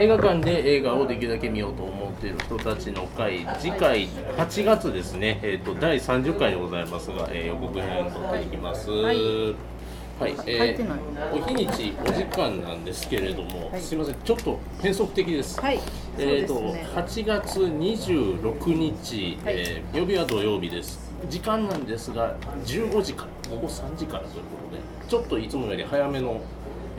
映画館で映画をできるだけ見ようと思っている人たちの会次回8月ですね、えーと、第30回でございますが、えー、予告編を撮っていきます。はい。はい、えー、お日にちお時間なんですけれども、はい、すみません、ちょっと変則的です。はい、えっ、ー、と、ね、8月26日、はい、えー、曜日は土曜日です。時間なんですが、15時から午後3時からということで、ちょっといつもより早めの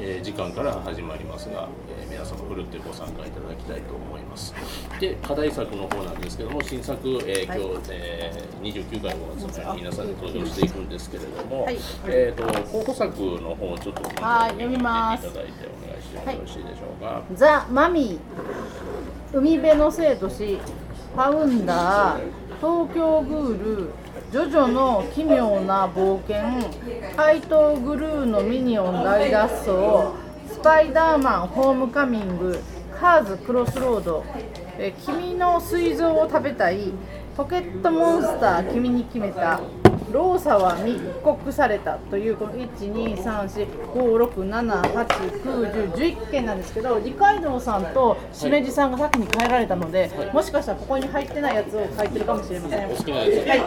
えー、時間から始まりますが、えー、皆様ふるってご参加いただきたいと思います。で課題作の方なんですけども新作、えー、今日、はい、えー、29回の月に皆さんに登場していくんですけれども、はい、えーと、候補作の方をちょっと読みます。いただいてお願いしてよろしいでしょうか、はい、ザ・マミー海辺の生としファウンダー東京グールジョジョの奇妙な冒険怪盗グルーのミニオン大脱走スパイダーマンホームカミングカーズクロスロード。え君の膵臓を食べたいポケットモンスター君に決めた。ローサは密告されたというこの1234567891011件なんですけど二階堂さんとしめじさんが先に帰られたので、はい、もしかしたらここに入ってないやつを書いてるかもしれません。お好きなやつを、はい、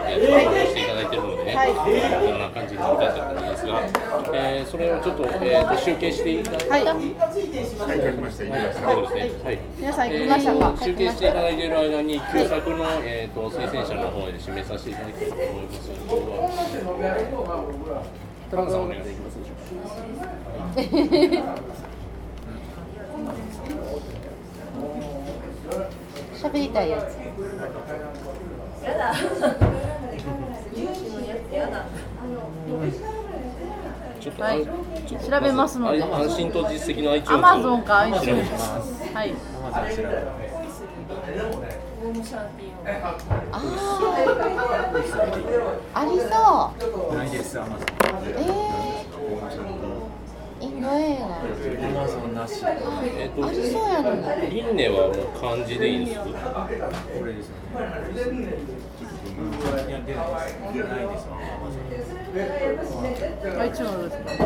してい。ただい。てるのでね、はい、こんな感じになったと思いますが、えー、それをちょっと,、えー、と集計していただいて、はい、はい、皆さん行きましたか、集計していただいている間に旧作の、えー、と推薦者の方で締めさせていただきたいと思います。さんお願いできますでしょうか。喋りたいやつ。やだ。ちょっと、はい、調べますので。安心と実績の iTunes。アマゾンか iTunes。はい。ホームシャンティーあありそう。ないですアマゾンえー、インド映画アマゾンな。しえっとありそうやのリンネはもう漢字でいいんですこれですよねいや出な。いですな。いですアマゾン iTunes です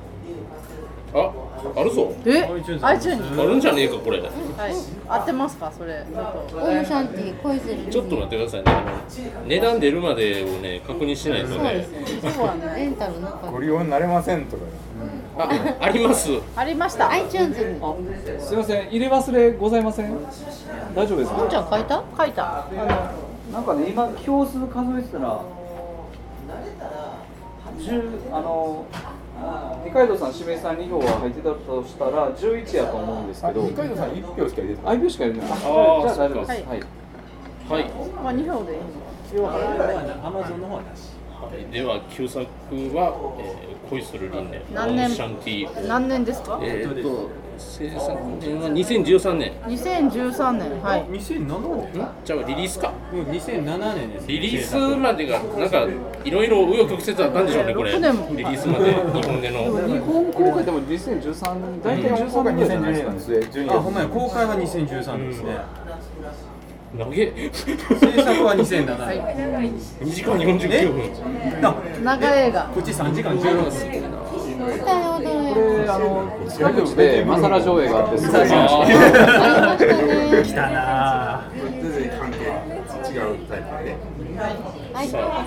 あ、あるぞ。え、あいつあるんじゃねえかこれ。はい、合ってますかそれ。オーシャンティ恋する。ちょっと待ってくださいね。値段出るまでをね確認しないとね。そうはね。レンタルなご利用になれませんとか。あ、あります。ありました。iTunes に。すみません、入れ忘れございません？大丈夫ですか？じゃ書いた？書いた。あのなんかね今票数数えてたら十あの。二階堂さん、指名さん2票は入ってたとしたら11やと思うんですけど、二階堂さん1票しか入れてない。1票しか入れてない。じゃあ大丈夫です。はい。はい。まあ2票でいいの。アマゾンの方はなし。では旧作は、えー、恋する輪廻。何年？シャンティ。何年ですか？えー、っと制作年は2013年。2013年はい。2007年じゃあリリースか？うん2007年ですリリースまでがなんかいろいろ紆余曲折あったんでしょうねこれ。リリースまで日本での。日本公開でも2013年。大体13年2012年なんですね。あほんまや公開は2013年ですね、投げ制作は2007年、はい、2時間49分。長映画。こっち3時間16分。これあの近くでマサラ上映があってすごい来たな違うタイプで。はい、さあ、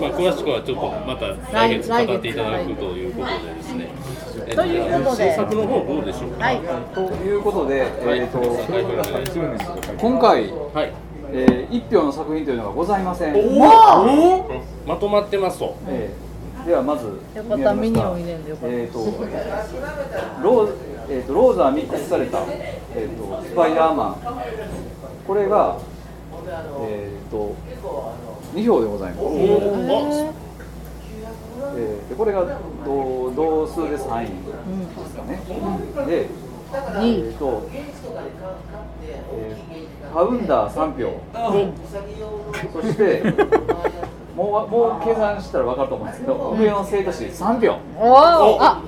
まあ、詳しくはちょっとまた来月語っていただくということでですね。ということで、制作の方どうでしょうか？はい、ということで、えっ、と、今回、はい、えー、一票の作品というのがございません。おおまとまってますと。えーではまず。えっ、ー、とローえっ、ー、とローザーミックスされたえっ、ー、とスパイダーマン。これがえっ、と二票でございます。えー、でこれが同同数で三位ですかね。うん、で、えっ、と、えー、ファウンダー三票、うん、そしてもうもう計算したら分かると思うんですけど上の生徒士3秒おおあ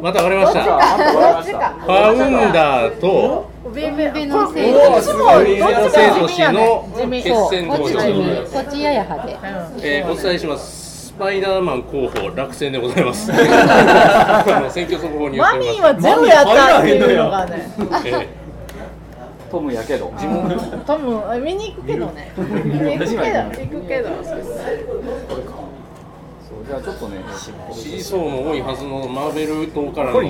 また分かりました。じゃああと分か。りましたファウンダーと海辺のこ生徒こっちも海辺の生徒士の地味決戦こっち登場でございます。こっちやや派で。えーお伝えします。スパイダーマン候補落選でございます。選挙速報によってマミーはゼロやったっていうのがね。えトムやけど。多分あ見に行くけどね。行くけど。行くけどそう。じゃあちょっとねー支持層も多いはずのマーベル党からの。マ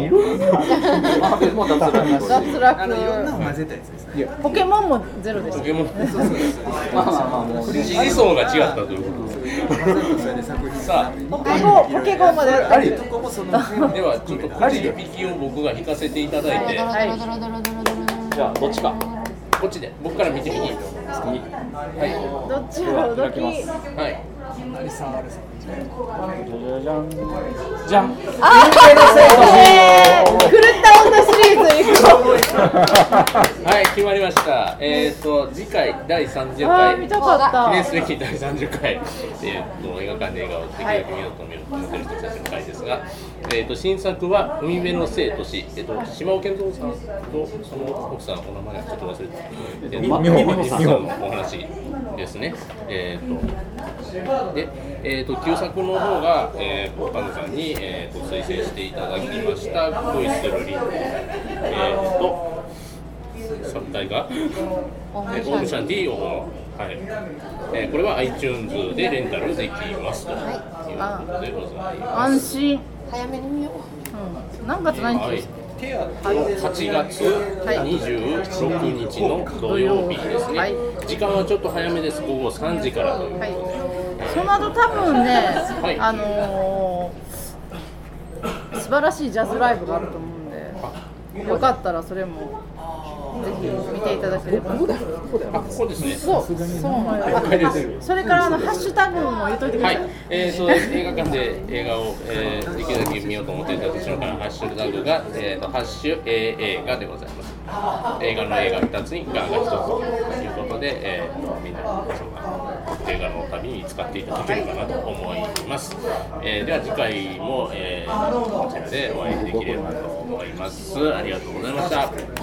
ーベルも脱落。脱落あのいろんなの混ぜたやつですね。ポケモンもゼロでした。ポケモンまあまあまあもう支持層が違ったということさポケゴポケゴまでありとこもそのではちょっとくじ引きを僕が引かせていただいてじゃあどっちかこっちで僕から見てみにはい。どっちもどっち？はい。じゃじゃん。じゃん。えー、狂っはい決まりました。えっ、と次回第30あー回見たかった。記念すべき第30回、えー、と映画館で映画をできるだけ見ようと思ってる人たちの回ですが、えー、と新作は「海辺の生と死」えー、と島尾健三さんとその奥さんお名前はちょっと忘れてえー美穂さんのお話ですね。えっ、とで、えー、と旧作の方が、えー、パンダさんに、えー、と推薦していただきました「恋するリン」えっ、と作体がオえーオームシャンティーを、はい。えーこれは iTunes でレンタルできますと。い。うことでございま安心、早めに見よう。ん、何月す。何はい。日、8月26日の土曜日ですね、はい時間はちょっと早めです、午後3時からということで、はい。その後多分ね、い。あのー、素晴らしいジャズライブがあると思うんでよかったらそれもぜひ見ていただければ。あここですね。そうそうそれからあのハッシュタグも言っといてください、はい、えー、と映画館で映画を、えーできるだけ見ようと思っていた後ろからハッシュタグが、えー、とハッシュ A 映画でございます。映画の映画2つにガンが1つということで、えー、とみんなそうか映画の旅に使っていただけるかなと思います。えーでは次回も、えー、こちらでお会いできればと思います。ありがとうございました。